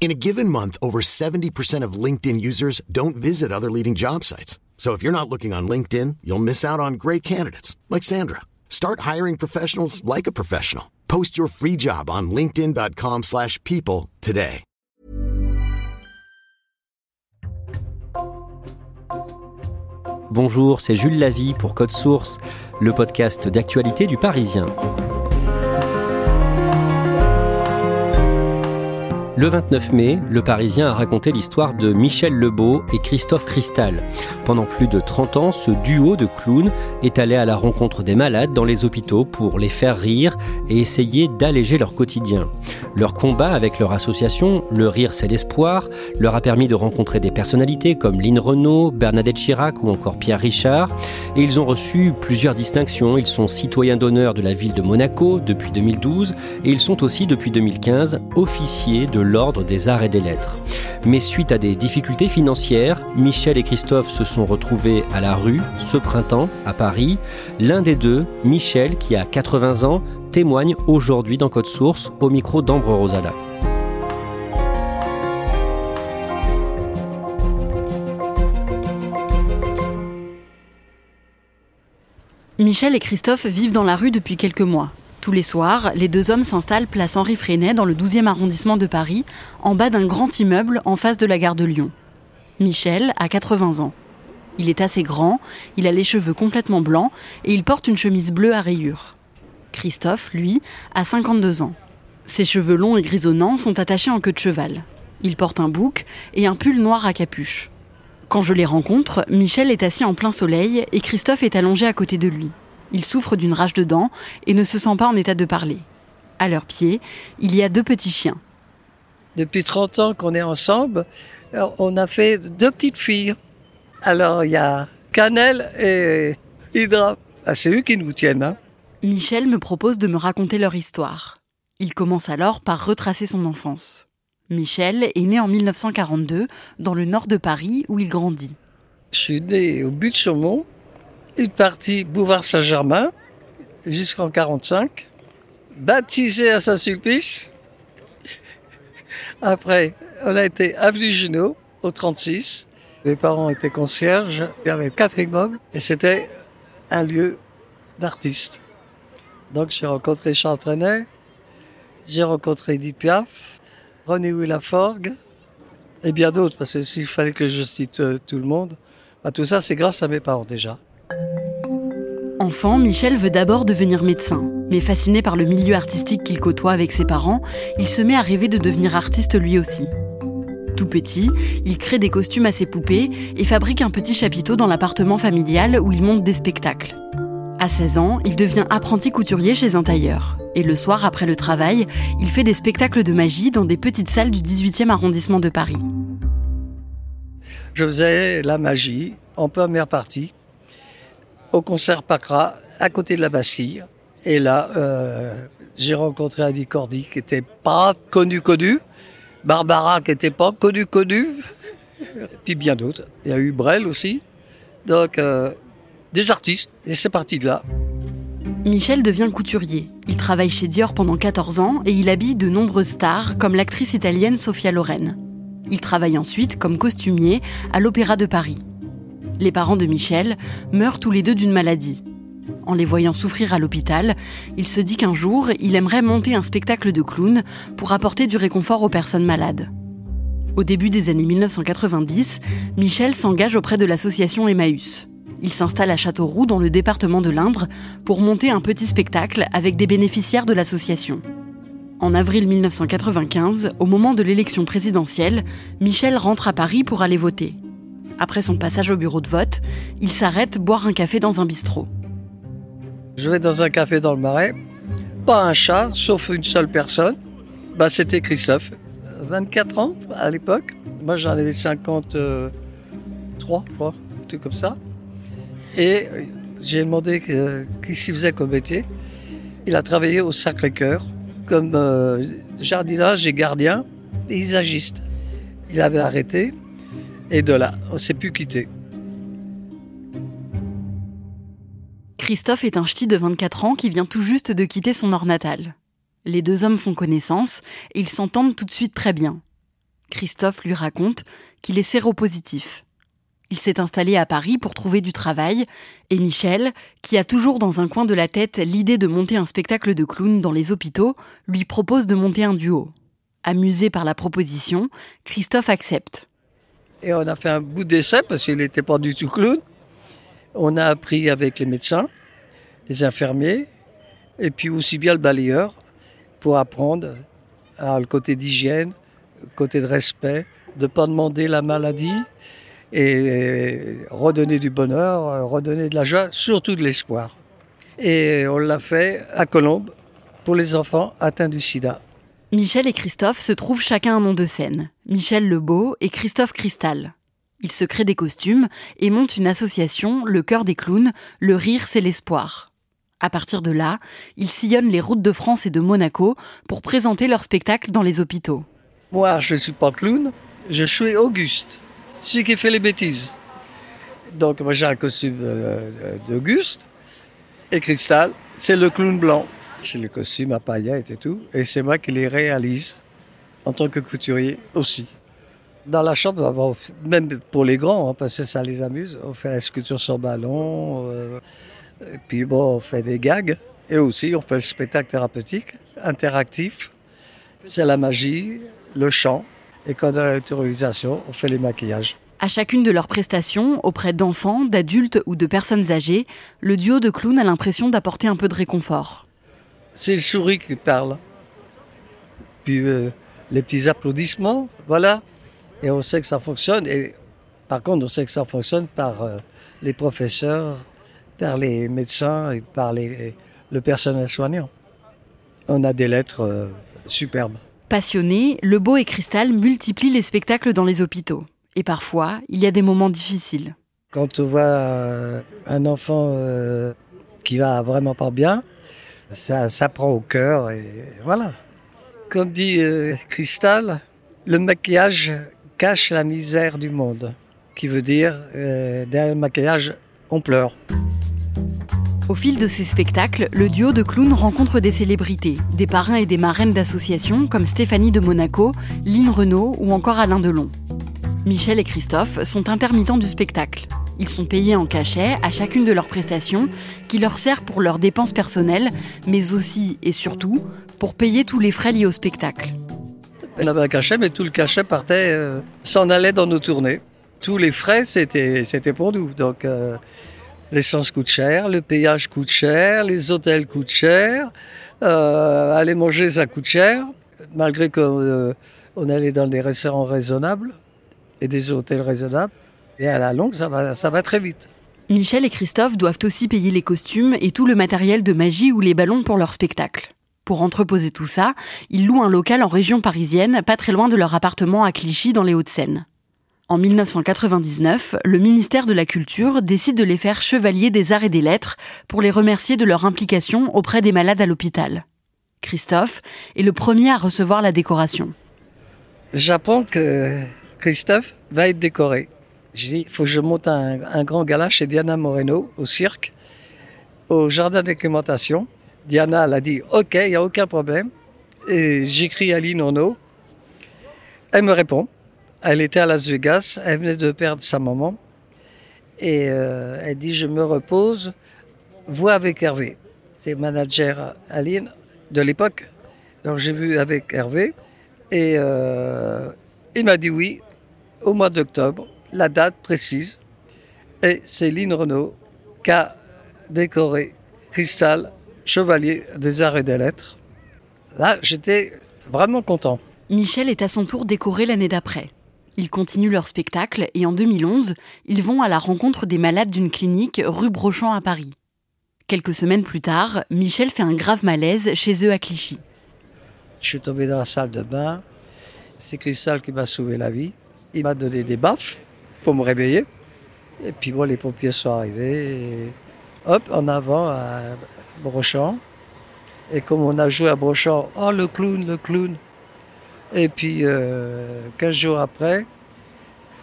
In a given month, over 70% of LinkedIn users don't visit other leading job sites. So if you're not looking on LinkedIn, you'll miss out on great candidates like Sandra. Start hiring professionals like a professional. Post your free job on linkedin.com/people slash people today. Bonjour, c'est Jules Lavie pour Code Source, le podcast d'actualité du Parisien. Le 29 mai, Le Parisien a raconté l'histoire de Michel Lebeau et Christophe Cristal. Pendant plus de 30 ans, ce duo de clowns est allé à la rencontre des malades dans les hôpitaux pour les faire rire et essayer d'alléger leur quotidien. Leur combat avec leur association, Le Rire c'est l'espoir, leur a permis de rencontrer des personnalités comme Lynn Renault, Bernadette Chirac ou encore Pierre Richard. Et ils ont reçu plusieurs distinctions. Ils sont citoyens d'honneur de la ville de Monaco depuis 2012 et ils sont aussi depuis 2015 officiers de l'Ordre des Arts et des Lettres. Mais suite à des difficultés financières, Michel et Christophe se sont retrouvés à la rue ce printemps à Paris. L'un des deux, Michel, qui a 80 ans, témoigne aujourd'hui dans Code Source au micro d'Ambre Rosala. Michel et Christophe vivent dans la rue depuis quelques mois. Tous les soirs, les deux hommes s'installent place Henri Freinet dans le 12e arrondissement de Paris, en bas d'un grand immeuble en face de la gare de Lyon. Michel a 80 ans. Il est assez grand, il a les cheveux complètement blancs et il porte une chemise bleue à rayures. Christophe, lui, a 52 ans. Ses cheveux longs et grisonnants sont attachés en queue de cheval. Il porte un bouc et un pull noir à capuche. Quand je les rencontre, Michel est assis en plein soleil et Christophe est allongé à côté de lui. Il souffre d'une rage de dents et ne se sent pas en état de parler. À leurs pieds, il y a deux petits chiens. Depuis 30 ans qu'on est ensemble, on a fait deux petites filles. Alors il y a Cannelle et Hydra. Ah, c'est eux qui nous tiennent. Hein. Michel me propose de me raconter leur histoire. Il commence alors par retracer son enfance. Michel est né en 1942 dans le nord de Paris où il grandit. Je suis né au une partie Bouvard Saint-Germain jusqu'en 45, baptisé à Saint-Sulpice. Après, on a été avenue Junot au 36. Mes parents étaient concierges, il y avait quatre immeubles et c'était un lieu d'artistes. Donc j'ai rencontré Charles Trenet, j'ai rencontré Edith Piaf, René Willaforgue et bien d'autres, parce que s'il fallait que je cite euh, tout le monde, bah, tout ça c'est grâce à mes parents déjà. Enfant, Michel veut d'abord devenir médecin, mais fasciné par le milieu artistique qu'il côtoie avec ses parents, il se met à rêver de devenir artiste lui aussi. Tout petit, il crée des costumes à ses poupées et fabrique un petit chapiteau dans l'appartement familial où il monte des spectacles. À 16 ans, il devient apprenti couturier chez un tailleur. Et le soir, après le travail, il fait des spectacles de magie dans des petites salles du 18e arrondissement de Paris. Je faisais la magie en première partie au concert Pacra, à côté de la Bastille. Et là, euh, j'ai rencontré Adi Cordy, qui était pas connu connu, Barbara, qui était pas connu connu, puis bien d'autres. Il y a eu Brel aussi. Donc, euh, des artistes. Et c'est parti de là. Michel devient couturier. Il travaille chez Dior pendant 14 ans et il habille de nombreuses stars, comme l'actrice italienne Sofia Loren. Il travaille ensuite comme costumier à l'Opéra de Paris. Les parents de Michel meurent tous les deux d'une maladie. En les voyant souffrir à l'hôpital, il se dit qu'un jour, il aimerait monter un spectacle de clown pour apporter du réconfort aux personnes malades. Au début des années 1990, Michel s'engage auprès de l'association Emmaüs. Il s'installe à Châteauroux dans le département de l'Indre pour monter un petit spectacle avec des bénéficiaires de l'association. En avril 1995, au moment de l'élection présidentielle, Michel rentre à Paris pour aller voter. Après son passage au bureau de vote, il s'arrête boire un café dans un bistrot. Je vais dans un café dans le Marais, pas un chat, sauf une seule personne. Bah, c'était Christophe. 24 ans à l'époque. Moi, j'en avais 53, quoi, un truc comme ça. Et j'ai demandé qu'est-ce qu'il faisait comme métier. Il a travaillé au Sacré-Cœur comme euh, jardinage et gardien paysagiste. Il avait arrêté et de là, on s'est plus quitté. Christophe est un ch'ti de 24 ans qui vient tout juste de quitter son nord natal. Les deux hommes font connaissance et ils s'entendent tout de suite très bien. Christophe lui raconte qu'il est séropositif. Il s'est installé à Paris pour trouver du travail et Michel, qui a toujours dans un coin de la tête l'idée de monter un spectacle de clown dans les hôpitaux, lui propose de monter un duo. Amusé par la proposition, Christophe accepte. Et on a fait un bout d'essai parce qu'il n'était pas du tout clown. On a appris avec les médecins, les infirmiers, et puis aussi bien le balayeur, pour apprendre à le côté d'hygiène, le côté de respect, de ne pas demander la maladie et redonner du bonheur, redonner de la joie, surtout de l'espoir. Et on l'a fait à Colombes pour les enfants atteints du sida. Michel et Christophe se trouvent chacun un nom de scène. Michel Lebeau et Christophe Cristal. Ils se créent des costumes et montent une association, le cœur des clowns, le rire c'est l'espoir. À partir de là, ils sillonnent les routes de France et de Monaco pour présenter leur spectacle dans les hôpitaux. Moi, je ne suis pas clown, je suis Auguste, celui qui fait les bêtises. Donc, moi, j'ai un costume euh, d'Auguste. Et Cristal, c'est le clown blanc. C'est le costume à paillettes et tout. Et c'est moi qui les réalise en tant que couturier aussi. Dans la chambre, même pour les grands, hein, parce que ça les amuse, on fait la sculpture sur ballon. Euh, et puis bon, on fait des gags. Et aussi, on fait le spectacle thérapeutique, interactif. C'est la magie, le chant. Et quand on a l'autorisation, on fait les maquillages. À chacune de leurs prestations, auprès d'enfants, d'adultes ou de personnes âgées, le duo de clowns a l'impression d'apporter un peu de réconfort. C'est le souris qui parle. Puis euh, les petits applaudissements, voilà. Et on sait que ça fonctionne. Et par contre, on sait que ça fonctionne par euh, les professeurs, par les médecins et par les, le personnel soignant. On a des lettres euh, superbes. Passionnés, Lebeau et Cristal multiplient les spectacles dans les hôpitaux. Et parfois, il y a des moments difficiles. Quand on voit un enfant qui va vraiment pas bien, ça, ça prend au cœur et voilà. Comme dit Cristal, le maquillage cache la misère du monde, qui veut dire derrière le maquillage, on pleure. Au fil de ces spectacles, le duo de clowns rencontre des célébrités, des parrains et des marraines d'associations comme Stéphanie de Monaco, Lynn Renault ou encore Alain Delon. Michel et Christophe sont intermittents du spectacle. Ils sont payés en cachet à chacune de leurs prestations, qui leur sert pour leurs dépenses personnelles, mais aussi et surtout pour payer tous les frais liés au spectacle. On avait un cachet, mais tout le cachet partait, euh, s'en allait dans nos tournées. Tous les frais, c'était, pour nous. Donc, euh, L'essence coûte cher, le payage coûte cher, les hôtels coûtent cher, euh, aller manger ça coûte cher, malgré qu'on euh, allait dans des restaurants raisonnables et des hôtels raisonnables. Et à la longue, ça va, ça va très vite. Michel et Christophe doivent aussi payer les costumes et tout le matériel de magie ou les ballons pour leur spectacle. Pour entreposer tout ça, ils louent un local en région parisienne, pas très loin de leur appartement à Clichy dans les Hauts-de-Seine. En 1999, le ministère de la Culture décide de les faire chevaliers des arts et des lettres pour les remercier de leur implication auprès des malades à l'hôpital. Christophe est le premier à recevoir la décoration. J'apprends que Christophe va être décoré. J'ai dit, il faut que je monte un, grand gala chez Diana Moreno au cirque, au jardin documentation. Diana, elle a dit, OK, il n'y a aucun problème. Et j'écris à Lynn Elle me répond. Elle était à Las Vegas, elle venait de perdre sa maman. Et euh, elle dit Je me repose, vois avec Hervé. C'est manager Aline de l'époque. Donc j'ai vu avec Hervé. Et, euh, Il m'a dit oui, au mois d'octobre, la date précise. Et c'est Lynn Renault qui a décoré Cristal, chevalier des arts et des lettres. Là, j'étais vraiment content. Michel est à son tour décoré l'année d'après. Ils continuent leur spectacle et en 2011, ils vont à la rencontre des malades d'une clinique rue Brochamp à Paris. Quelques semaines plus tard, Michel fait un grave malaise chez eux à Clichy. Je suis tombé dans la salle de bain. C'est Cristal qui m'a sauvé la vie. Il m'a donné des baffes pour me réveiller. Et puis bon, les pompiers sont arrivés. Hop, en avant à Brochamp. Et comme on a joué à Brochamp, oh le clown, le clown. Et puis, euh, 15 jours après,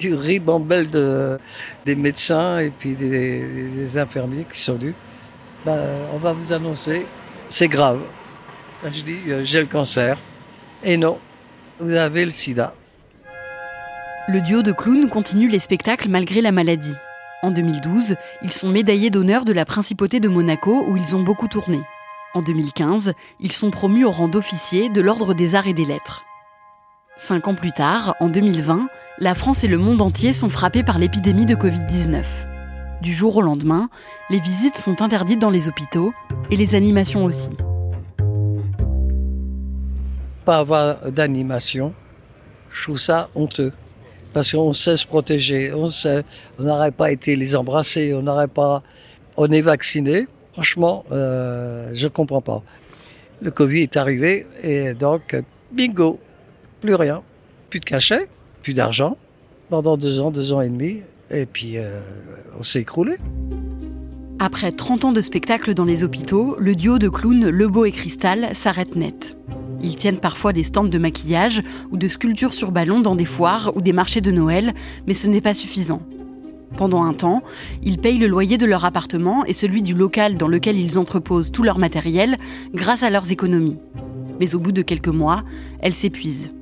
une ribambelle de, des médecins et puis des, des infirmiers qui sont venus. Ben, on va vous annoncer, c'est grave. Je dis, euh, j'ai le cancer. Et non, vous avez le sida. Le duo de clowns continue les spectacles malgré la maladie. En 2012, ils sont médaillés d'honneur de la principauté de Monaco où ils ont beaucoup tourné. En 2015, ils sont promus au rang d'officier de l'Ordre des Arts et des Lettres. Cinq ans plus tard, en 2020, la France et le monde entier sont frappés par l'épidémie de Covid-19. Du jour au lendemain, les visites sont interdites dans les hôpitaux et les animations aussi. Pas avoir d'animation, je trouve ça honteux. Parce qu'on sait se protéger, on sait, on n'aurait pas été les embrasser, on n'aurait pas, on est vacciné. Franchement, euh, je comprends pas. Le Covid est arrivé et donc, bingo, plus rien, plus de cachet, plus d'argent pendant deux ans, deux ans et demi, et puis euh, on s'est écroulé. Après 30 ans de spectacle dans les hôpitaux, le duo de clowns Lebeau et Cristal s'arrête net. Ils tiennent parfois des stands de maquillage ou de sculptures sur ballon dans des foires ou des marchés de Noël, mais ce n'est pas suffisant. Pendant un temps, ils payent le loyer de leur appartement et celui du local dans lequel ils entreposent tout leur matériel grâce à leurs économies. Mais au bout de quelques mois, elles s'épuisent.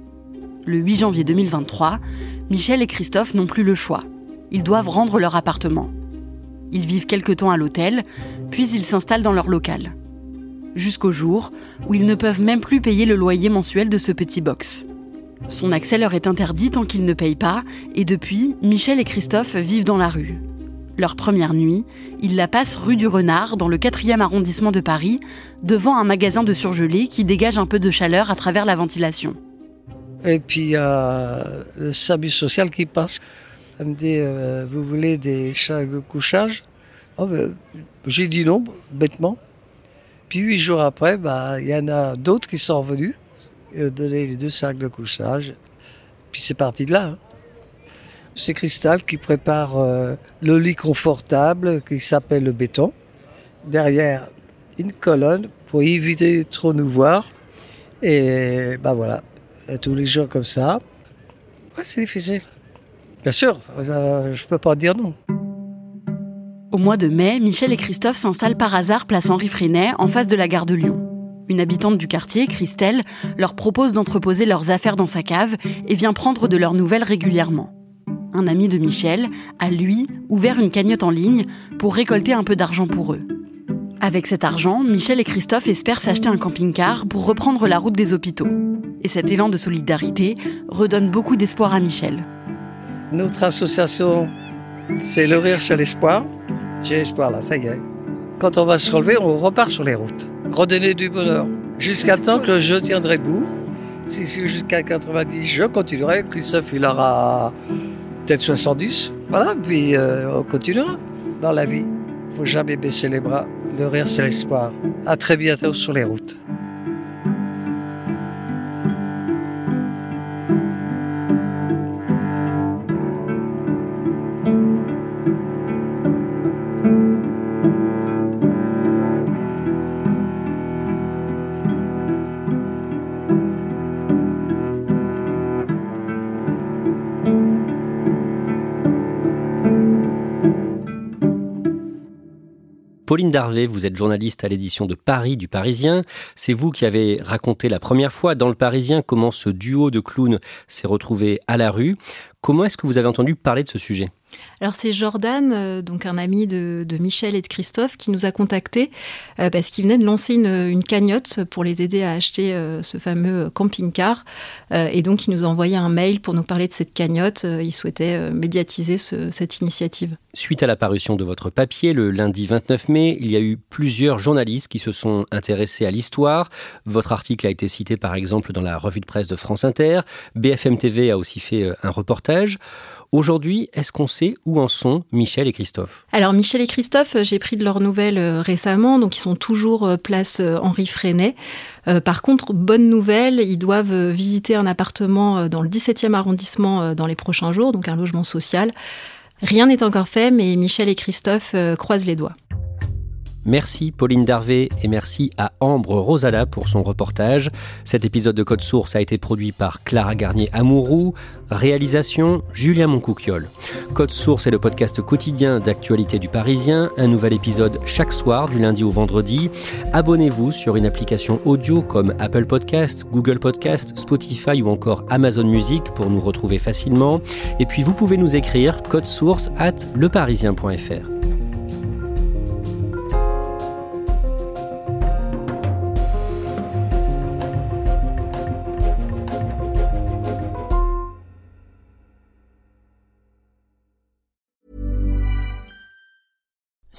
Le 8 janvier 2023, Michel et Christophe n'ont plus le choix. Ils doivent rendre leur appartement. Ils vivent quelque temps à l'hôtel, puis ils s'installent dans leur local. Jusqu'au jour où ils ne peuvent même plus payer le loyer mensuel de ce petit box. Son accès leur est interdit tant qu'ils ne payent pas, et depuis, Michel et Christophe vivent dans la rue. Leur première nuit, ils la passent rue du Renard, dans le 4e arrondissement de Paris, devant un magasin de surgelés qui dégage un peu de chaleur à travers la ventilation. Et puis il y a le SAMU social qui passe. Me dit euh, Vous voulez des sacs de couchage? Oh, ben, J'ai dit non, bêtement. Puis huit jours après, bah, il y en a d'autres qui sont revenus ont donné les deux sacs de couchage. Puis c'est parti de là. hein. C'est Cristal qui prépare euh, le lit confortable qui s'appelle le béton. Derrière, une colonne pour éviter de trop nous voir. Et bah voilà, tous les jours comme ça. C'est difficile. Bien sûr, euh, je peux pas dire non. Au mois de mai, Michel et Christophe s'installent par hasard place Henri Freinet, en face de la gare de Lyon. Une habitante du quartier, Christelle, leur propose d'entreposer leurs affaires dans sa cave et vient prendre de leurs nouvelles régulièrement. Un ami de Michel a, lui, ouvert une cagnotte en ligne pour récolter un peu d'argent pour eux. Avec cet argent, Michel et Christophe espèrent s'acheter un camping-car pour reprendre la route des hôpitaux. Et cet élan de solidarité redonne beaucoup d'espoir à Michel. Notre association, c'est le rire sur l'espoir. J'ai espoir là, ça y est. Quand on va se relever, on repart sur les routes. Redonner du bonheur. Jusqu'à temps que je tiendrai debout. Si c'est jusqu'à 90, je continuerai. Christophe, il aura peut-être 70. Voilà, puis euh, on continuera dans la vie. faut jamais baisser les bras. Le rire, c'est l'espoir. À très bientôt sur les routes. Pauline Darvé, vous êtes journaliste à l'édition de Paris du Parisien. C'est vous qui avez raconté la première fois dans le Parisien comment ce duo de clowns s'est retrouvé à la rue. Comment est-ce que vous avez entendu parler de ce sujet? Alors c'est Jordan, euh, donc un ami de, Michel et de Christophe, qui nous a contactés euh, parce qu'il venait de lancer une, cagnotte pour les aider à acheter euh, ce fameux camping-car. et donc il nous a envoyé un mail pour nous parler de cette cagnotte. il souhaitait médiatiser cette initiative. Suite à la parution de votre papier le lundi 29 mai, il y a eu plusieurs journalistes qui se sont intéressés à l'histoire. Votre article a été cité par exemple dans la revue de presse de France Inter. BFM TV a aussi fait un reportage. Aujourd'hui, est-ce qu'on sait où en sont Michel et Christophe? Alors Michel et Christophe, j'ai pris de leurs nouvelles euh, récemment, donc ils sont toujours euh, place euh, Henri Freinet. par contre, bonne nouvelle, ils doivent visiter un appartement dans le 17e arrondissement dans les prochains jours, donc un logement social. Rien n'est encore fait, mais Michel et Christophe croisent les doigts. Merci Pauline Darvé et merci à Ambre Rosala pour son reportage. Cet épisode de Code Source a été produit par Clara Garnier Amourou. Réalisation Julien Moncouquiole. Code Source est le podcast quotidien d'actualité du Parisien. Un nouvel épisode chaque soir du lundi au vendredi. Abonnez-vous sur une application audio comme Apple Podcast, Google Podcast, Spotify ou encore Amazon Music pour nous retrouver facilement. Et puis vous pouvez nous écrire code source at leparisien.fr.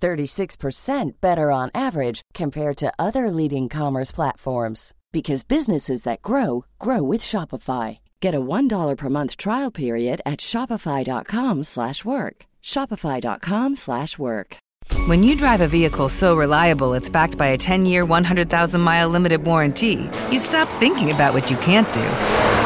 36% better on average compared to other leading commerce platforms because businesses that grow grow with Shopify. Get a $1 per month trial period at shopify.com/work. shopify.com/work. When you drive a vehicle so reliable it's backed by a 10-year, 100,000-mile limited warranty, you stop thinking about what you can't do